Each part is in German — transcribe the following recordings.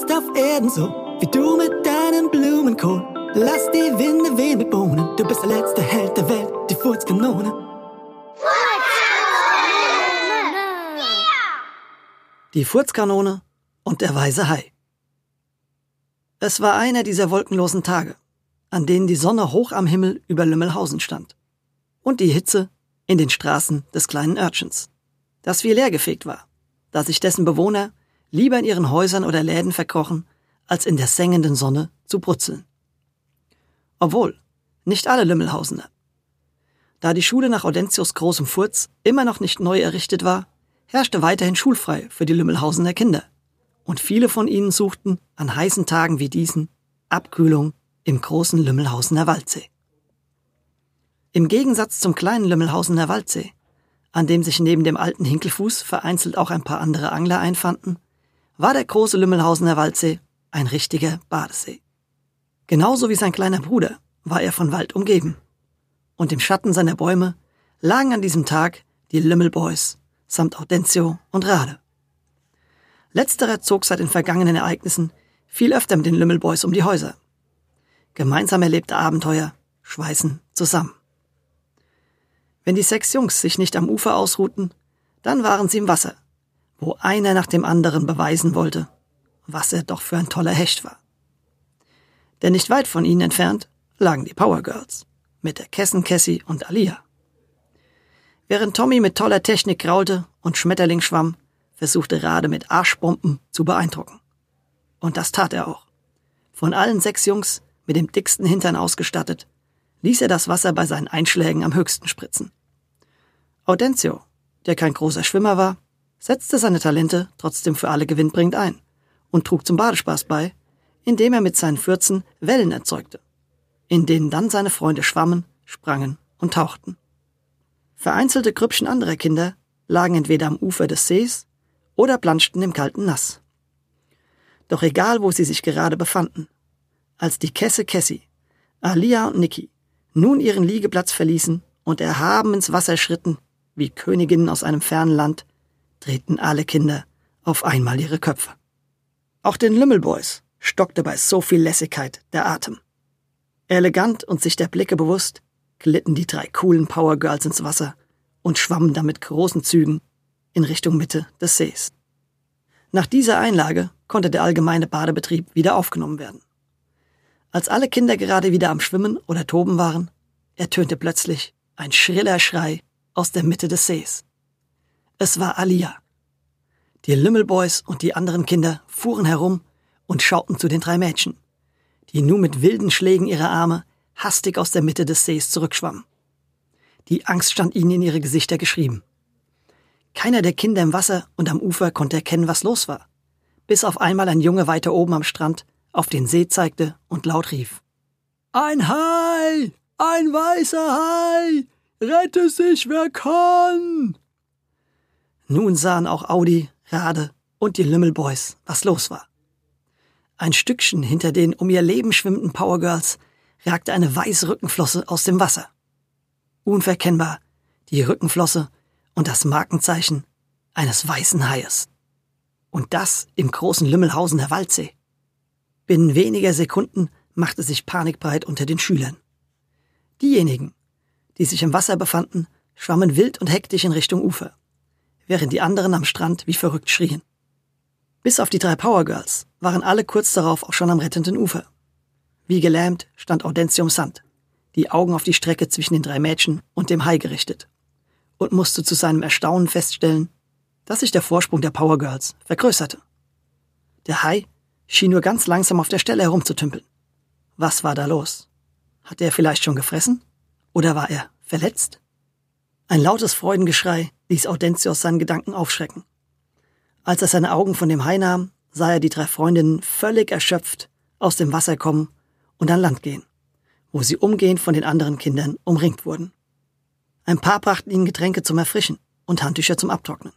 jetzt auf Erden so, wie du mit deinem Blumenkohl. Lass die Winde wehen mit Bohnen, du bist der letzte Held der Welt, die Furzkanone. Die Furzkanone und der weise Hai. Es war einer dieser wolkenlosen Tage, an denen die Sonne hoch am Himmel über Lümmelhausen stand und die Hitze in den Straßen des kleinen Örtchens, das wie leergefegt war, da sich dessen Bewohner lieber in ihren Häusern oder Läden verkrochen, als in der sengenden Sonne zu brutzeln. Obwohl, nicht alle Lümmelhausener. Da die Schule nach Audentius großem Furz immer noch nicht neu errichtet war, herrschte weiterhin schulfrei für die Lümmelhausener Kinder. Und viele von ihnen suchten an heißen Tagen wie diesen Abkühlung im großen Lümmelhausener Waldsee. Im Gegensatz zum kleinen Lümmelhausener Waldsee, an dem sich neben dem alten Hinkelfuß vereinzelt auch ein paar andere Angler einfanden, war der große Lümmelhausener Waldsee ein richtiger Badesee. Genauso wie sein kleiner Bruder war er von Wald umgeben. Und im Schatten seiner Bäume lagen an diesem Tag die Lümmelboys samt Audentio und Rade. Letzterer zog seit den vergangenen Ereignissen viel öfter mit den Lümmelboys um die Häuser. Gemeinsam erlebte Abenteuer schweißen zusammen. Wenn die sechs Jungs sich nicht am Ufer ausruhten, dann waren sie im Wasser wo einer nach dem anderen beweisen wollte, was er doch für ein toller Hecht war. Denn nicht weit von ihnen entfernt lagen die Power Girls mit der Kessen Cassie und Alia. Während Tommy mit toller Technik graulte und Schmetterling schwamm, versuchte Rade mit Arschbomben zu beeindrucken. Und das tat er auch. Von allen sechs Jungs mit dem dicksten Hintern ausgestattet, ließ er das Wasser bei seinen Einschlägen am höchsten spritzen. Audencio, der kein großer Schwimmer war, setzte seine Talente trotzdem für alle gewinnbringend ein und trug zum Badespaß bei, indem er mit seinen Fürzen Wellen erzeugte, in denen dann seine Freunde schwammen, sprangen und tauchten. Vereinzelte Grüppchen anderer Kinder lagen entweder am Ufer des Sees oder planschten im kalten Nass. Doch egal, wo sie sich gerade befanden, als die Kesse Cassie, Alia und Niki nun ihren Liegeplatz verließen und erhaben ins Wasser schritten, wie Königinnen aus einem fernen Land, drehten alle Kinder auf einmal ihre Köpfe. Auch den Lümmelboys stockte bei so viel Lässigkeit der Atem. Elegant und sich der Blicke bewusst, glitten die drei coolen Power Girls ins Wasser und schwammen damit großen Zügen in Richtung Mitte des Sees. Nach dieser Einlage konnte der allgemeine Badebetrieb wieder aufgenommen werden. Als alle Kinder gerade wieder am Schwimmen oder Toben waren, ertönte plötzlich ein schriller Schrei aus der Mitte des Sees. Es war Alia. Die Lümmelboys und die anderen Kinder fuhren herum und schauten zu den drei Mädchen, die nun mit wilden Schlägen ihrer Arme hastig aus der Mitte des Sees zurückschwammen. Die Angst stand ihnen in ihre Gesichter geschrieben. Keiner der Kinder im Wasser und am Ufer konnte erkennen, was los war, bis auf einmal ein Junge weiter oben am Strand auf den See zeigte und laut rief. Ein Hai! Ein weißer Hai! Rette sich, wer kann! Nun sahen auch Audi, Rade und die Lümmelboys, was los war. Ein Stückchen hinter den um ihr Leben schwimmenden Powergirls ragte eine weiße Rückenflosse aus dem Wasser. Unverkennbar die Rückenflosse und das Markenzeichen eines weißen Haies. Und das im großen Lümmelhausener Waldsee. Binnen weniger Sekunden machte sich Panik breit unter den Schülern. Diejenigen, die sich im Wasser befanden, schwammen wild und hektisch in Richtung Ufer während die anderen am Strand wie verrückt schrien. Bis auf die drei Powergirls waren alle kurz darauf auch schon am rettenden Ufer. Wie gelähmt stand Audentium Sand, die Augen auf die Strecke zwischen den drei Mädchen und dem Hai gerichtet, und musste zu seinem Erstaunen feststellen, dass sich der Vorsprung der Powergirls vergrößerte. Der Hai schien nur ganz langsam auf der Stelle herumzutümpeln. Was war da los? Hatte er vielleicht schon gefressen? Oder war er verletzt? Ein lautes Freudengeschrei ließ Audentius seinen Gedanken aufschrecken. Als er seine Augen von dem Hai nahm, sah er die drei Freundinnen völlig erschöpft aus dem Wasser kommen und an Land gehen, wo sie umgehend von den anderen Kindern umringt wurden. Ein paar brachten ihnen Getränke zum Erfrischen und Handtücher zum Abtrocknen.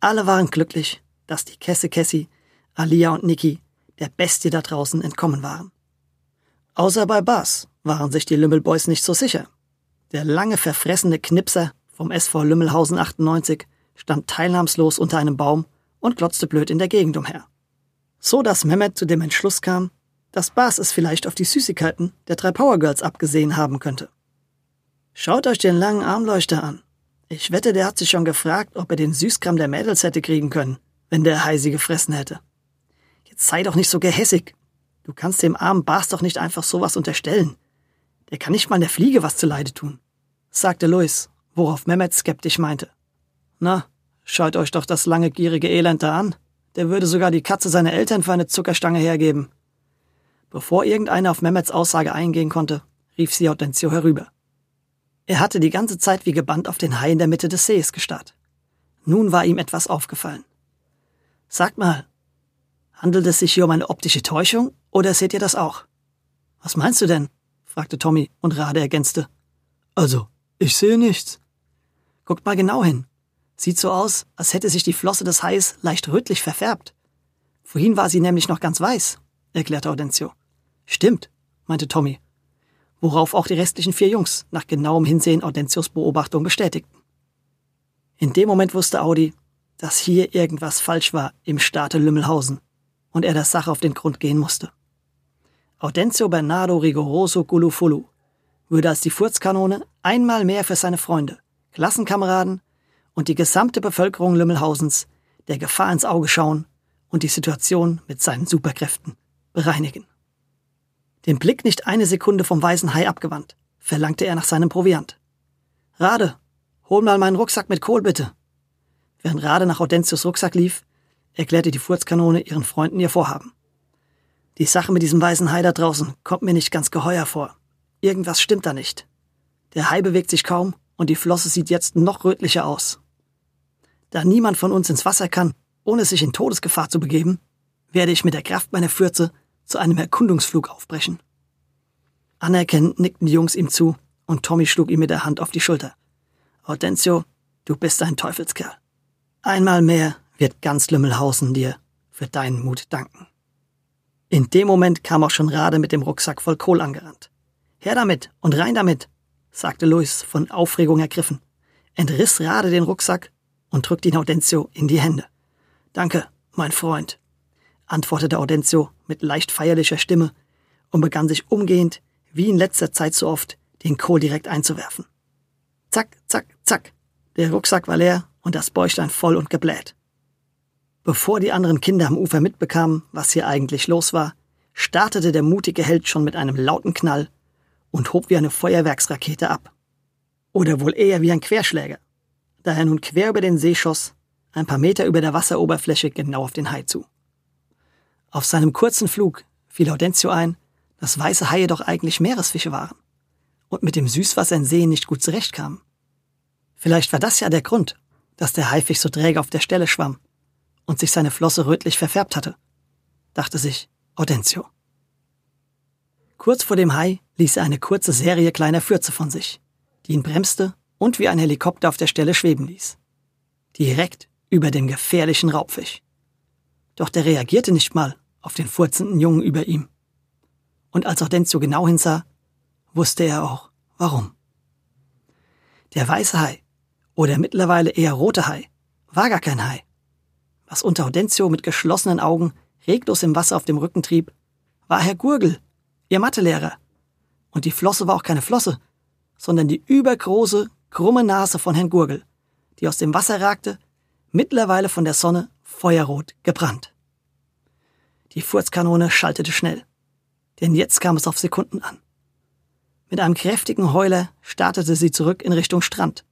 Alle waren glücklich, dass die Kesse Cassie, Alia und Niki der Bestie da draußen entkommen waren. Außer bei Bas waren sich die Lümmelboys nicht so sicher. Der lange verfressene Knipser vom SV Lümmelhausen 98 stand teilnahmslos unter einem Baum und glotzte blöd in der Gegend umher. So dass Mehmet zu dem Entschluss kam, dass Bas es vielleicht auf die Süßigkeiten der drei Power Girls abgesehen haben könnte. Schaut euch den langen Armleuchter an. Ich wette, der hat sich schon gefragt, ob er den Süßkram der Mädels hätte kriegen können, wenn der Hai sie gefressen hätte. Jetzt sei doch nicht so gehässig. Du kannst dem armen Bas doch nicht einfach sowas unterstellen. Der kann nicht mal der Fliege was zuleide tun, sagte Louis, worauf Mehmet skeptisch meinte. Na, schaut euch doch das lange gierige Elend da an. Der würde sogar die Katze seiner Eltern für eine Zuckerstange hergeben. Bevor irgendeiner auf Mehmets Aussage eingehen konnte, rief sie Hortensio herüber. Er hatte die ganze Zeit wie gebannt auf den Hai in der Mitte des Sees gestarrt. Nun war ihm etwas aufgefallen. Sagt mal, handelt es sich hier um eine optische Täuschung oder seht ihr das auch? Was meinst du denn? fragte Tommy und Rade ergänzte. Also, ich sehe nichts. Guckt mal genau hin. Sieht so aus, als hätte sich die Flosse des Hais leicht rötlich verfärbt. Vorhin war sie nämlich noch ganz weiß, erklärte Audencio. Stimmt, meinte Tommy worauf auch die restlichen vier Jungs nach genauem Hinsehen Audentius Beobachtung bestätigten. In dem Moment wusste Audi, dass hier irgendwas falsch war im Staate Lümmelhausen und er der Sache auf den Grund gehen musste. Audencio Bernardo Rigoroso Gulufulu würde als die Furzkanone einmal mehr für seine Freunde, Klassenkameraden und die gesamte Bevölkerung Lümmelhausens der Gefahr ins Auge schauen und die Situation mit seinen Superkräften bereinigen. Den Blick nicht eine Sekunde vom weißen Hai abgewandt, verlangte er nach seinem Proviant. Rade, hol mal meinen Rucksack mit Kohl bitte. Während Rade nach Audentius Rucksack lief, erklärte die Furzkanone ihren Freunden ihr Vorhaben. Die Sache mit diesem weißen Hai da draußen kommt mir nicht ganz geheuer vor. Irgendwas stimmt da nicht. Der Hai bewegt sich kaum und die Flosse sieht jetzt noch rötlicher aus. Da niemand von uns ins Wasser kann, ohne sich in Todesgefahr zu begeben, werde ich mit der Kraft meiner Fürze zu einem Erkundungsflug aufbrechen. Anerkennend nickten die Jungs ihm zu und Tommy schlug ihm mit der Hand auf die Schulter. Hortensio, du bist ein Teufelskerl. Einmal mehr wird ganz Lümmelhausen dir für deinen Mut danken. In dem Moment kam auch schon Rade mit dem Rucksack voll Kohl angerannt. Her damit und rein damit, sagte Luis von Aufregung ergriffen, entriss Rade den Rucksack und drückte ihn Audentio in die Hände. Danke, mein Freund, antwortete Audentio mit leicht feierlicher Stimme und begann sich umgehend, wie in letzter Zeit so oft, den Kohl direkt einzuwerfen. Zack, zack, zack. Der Rucksack war leer und das Bäuchlein voll und gebläht. Bevor die anderen Kinder am Ufer mitbekamen, was hier eigentlich los war, startete der mutige Held schon mit einem lauten Knall und hob wie eine Feuerwerksrakete ab. Oder wohl eher wie ein Querschläger, da er nun quer über den See schoss, ein paar Meter über der Wasseroberfläche genau auf den Hai zu. Auf seinem kurzen Flug fiel Audentio ein, dass weiße Haie doch eigentlich Meeresfische waren und mit dem Süßwasser in Seen nicht gut zurechtkamen. Vielleicht war das ja der Grund, dass der Haifisch so träge auf der Stelle schwamm und sich seine Flosse rötlich verfärbt hatte, dachte sich Audentio. Kurz vor dem Hai ließ er eine kurze Serie kleiner Fürze von sich, die ihn bremste und wie ein Helikopter auf der Stelle schweben ließ. Direkt über dem gefährlichen Raubfisch. Doch der reagierte nicht mal auf den furzenden Jungen über ihm. Und als Audencio genau hinsah, wusste er auch, warum. Der weiße Hai, oder mittlerweile eher rote Hai, war gar kein Hai. Was unter Audencio mit geschlossenen Augen reglos im Wasser auf dem Rücken trieb, war Herr Gurgel, ihr Mathelehrer. Und die Flosse war auch keine Flosse, sondern die übergroße, krumme Nase von Herrn Gurgel, die aus dem Wasser ragte, mittlerweile von der Sonne feuerrot gebrannt. Die Furzkanone schaltete schnell. Denn jetzt kam es auf Sekunden an. Mit einem kräftigen Heuler startete sie zurück in Richtung Strand,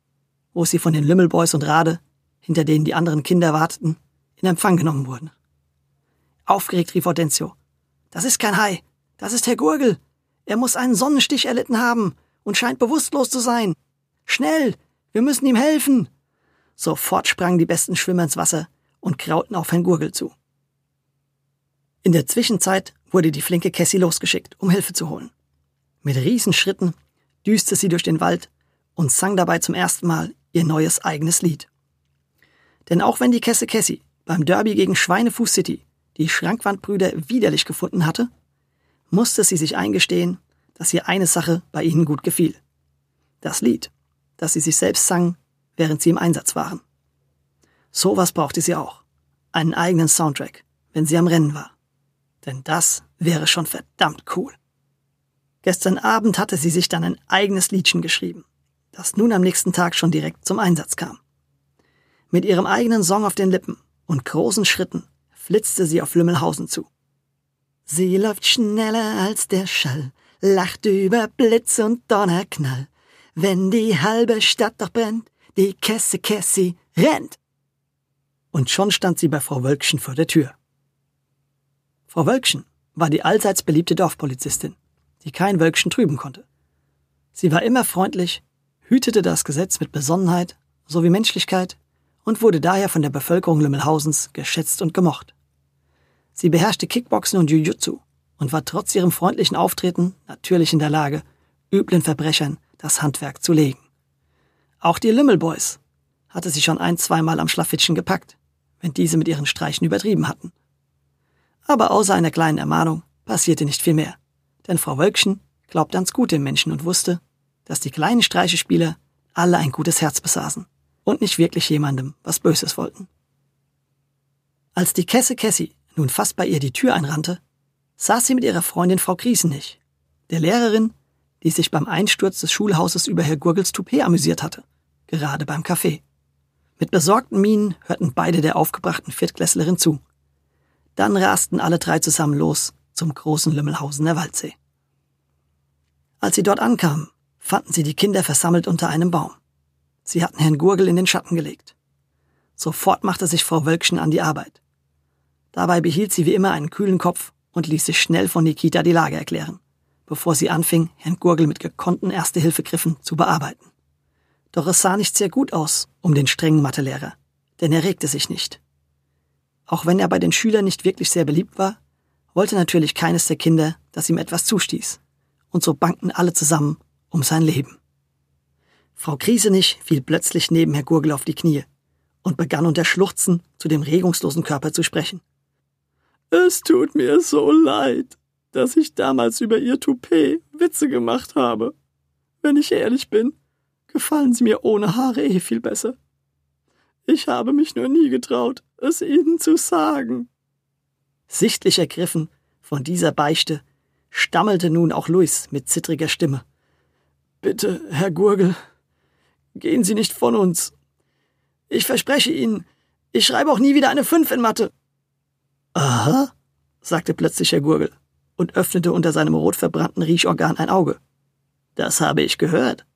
wo sie von den Lümmelboys und Rade, hinter denen die anderen Kinder warteten, in Empfang genommen wurden. Aufgeregt rief Hortensio. Das ist kein Hai, das ist Herr Gurgel. Er muss einen Sonnenstich erlitten haben und scheint bewusstlos zu sein. Schnell, wir müssen ihm helfen. Sofort sprangen die besten Schwimmer ins Wasser und krauten auf Herrn Gurgel zu. In der Zwischenzeit wurde die flinke Cassie losgeschickt, um Hilfe zu holen. Mit Riesenschritten düste sie durch den Wald und sang dabei zum ersten Mal ihr neues eigenes Lied. Denn auch wenn die Kesse Cassie beim Derby gegen Schweinefuß City die Schrankwandbrüder widerlich gefunden hatte, musste sie sich eingestehen, dass ihr eine Sache bei ihnen gut gefiel. Das Lied, das sie sich selbst sang, während sie im Einsatz waren. Sowas brauchte sie auch. Einen eigenen Soundtrack, wenn sie am Rennen war. Denn das wäre schon verdammt cool. Gestern Abend hatte sie sich dann ein eigenes Liedchen geschrieben, das nun am nächsten Tag schon direkt zum Einsatz kam. Mit ihrem eigenen Song auf den Lippen und großen Schritten flitzte sie auf Lümmelhausen zu. Sie läuft schneller als der Schall, lacht über Blitz und Donnerknall. Wenn die halbe Stadt doch brennt, die Kesse Kessi rennt. Und schon stand sie bei Frau Wölkchen vor der Tür. Frau Wölkchen war die allseits beliebte Dorfpolizistin, die kein Wölkchen trüben konnte. Sie war immer freundlich, hütete das Gesetz mit Besonnenheit sowie Menschlichkeit und wurde daher von der Bevölkerung Lümmelhausens geschätzt und gemocht. Sie beherrschte Kickboxen und Jujutsu und war trotz ihrem freundlichen Auftreten natürlich in der Lage, üblen Verbrechern das Handwerk zu legen. Auch die Lümmelboys hatte sie schon ein, zweimal am Schlafittchen gepackt, wenn diese mit ihren Streichen übertrieben hatten. Aber außer einer kleinen Ermahnung passierte nicht viel mehr, denn Frau Wölkchen glaubte ans Gute im Menschen und wusste, dass die kleinen Streichespieler alle ein gutes Herz besaßen und nicht wirklich jemandem was Böses wollten. Als die Kesse Kessi nun fast bei ihr die Tür einrannte, saß sie mit ihrer Freundin Frau Griesenich, der Lehrerin, die sich beim Einsturz des Schulhauses über Herr Gurgels Toupet amüsiert hatte, gerade beim Kaffee. Mit besorgten Mienen hörten beide der aufgebrachten Viertklässlerin zu. Dann rasten alle drei zusammen los zum großen Lümmelhausener Waldsee. Als sie dort ankamen, fanden sie die Kinder versammelt unter einem Baum. Sie hatten Herrn Gurgel in den Schatten gelegt. Sofort machte sich Frau Wölkchen an die Arbeit. Dabei behielt sie wie immer einen kühlen Kopf und ließ sich schnell von Nikita die Lage erklären, bevor sie anfing, Herrn Gurgel mit gekonnten Erste-Hilfe-Griffen zu bearbeiten. Doch es sah nicht sehr gut aus um den strengen Mathelehrer, denn er regte sich nicht. Auch wenn er bei den Schülern nicht wirklich sehr beliebt war, wollte natürlich keines der Kinder, dass ihm etwas zustieß. Und so bankten alle zusammen um sein Leben. Frau Kriesenich fiel plötzlich neben Herr Gurgel auf die Knie und begann unter Schluchzen zu dem regungslosen Körper zu sprechen. Es tut mir so leid, dass ich damals über ihr Toupet Witze gemacht habe. Wenn ich ehrlich bin, gefallen sie mir ohne Haare eh viel besser. Ich habe mich nur nie getraut, es ihnen zu sagen. Sichtlich ergriffen von dieser Beichte, stammelte nun auch Luis mit zittriger Stimme. Bitte, Herr Gurgel, gehen Sie nicht von uns. Ich verspreche Ihnen, ich schreibe auch nie wieder eine Fünf in Mathe. Aha, sagte plötzlich Herr Gurgel und öffnete unter seinem rot verbrannten Riechorgan ein Auge. Das habe ich gehört.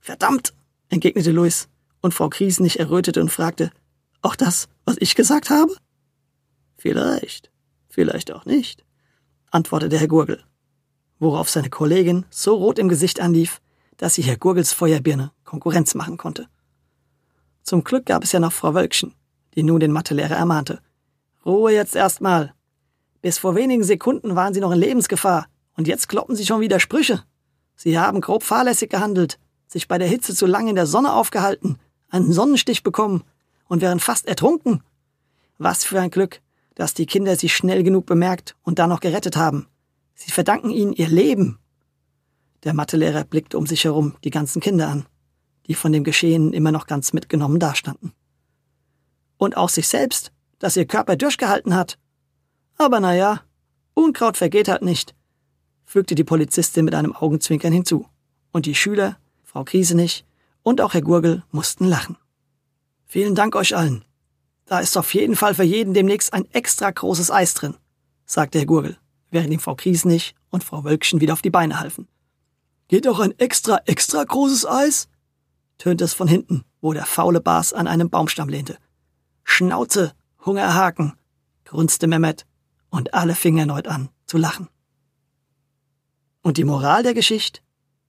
Verdammt, entgegnete Louis, und Frau Kriesenich errötete und fragte, auch das, was ich gesagt habe? Vielleicht, vielleicht auch nicht, antwortete Herr Gurgel, worauf seine Kollegin so rot im Gesicht anlief, dass sie Herr Gurgels Feuerbirne Konkurrenz machen konnte. Zum Glück gab es ja noch Frau Wölkchen, die nun den Mathelehrer ermahnte. Ruhe jetzt erstmal. Bis vor wenigen Sekunden waren Sie noch in Lebensgefahr und jetzt kloppen Sie schon wieder Sprüche. Sie haben grob fahrlässig gehandelt, sich bei der Hitze zu lange in der Sonne aufgehalten, einen Sonnenstich bekommen und wären fast ertrunken. Was für ein Glück, dass die Kinder Sie schnell genug bemerkt und dann noch gerettet haben. Sie verdanken Ihnen Ihr Leben. Der Mathelehrer blickte um sich herum die ganzen Kinder an, die von dem Geschehen immer noch ganz mitgenommen dastanden. Und auch sich selbst, dass ihr Körper durchgehalten hat. Aber na ja, Unkraut vergeht halt nicht, fügte die Polizistin mit einem Augenzwinkern hinzu. Und die Schüler, Frau Kriesenich und auch Herr Gurgel mussten lachen. Vielen Dank euch allen. Da ist auf jeden Fall für jeden demnächst ein extra großes Eis drin, sagte Herr Gurgel, während ihm Frau Kriesenich und Frau Wölkchen wieder auf die Beine halfen. Geht auch ein extra, extra großes Eis? tönte es von hinten, wo der faule Bas an einem Baumstamm lehnte. Schnauze, Hungerhaken, grunzte Mehmet, und alle fingen erneut an zu lachen. Und die Moral der Geschichte?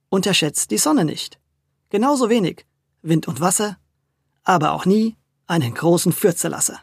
Unterschätzt die Sonne nicht. Genauso wenig Wind und Wasser, aber auch nie einen großen Fürzelasser.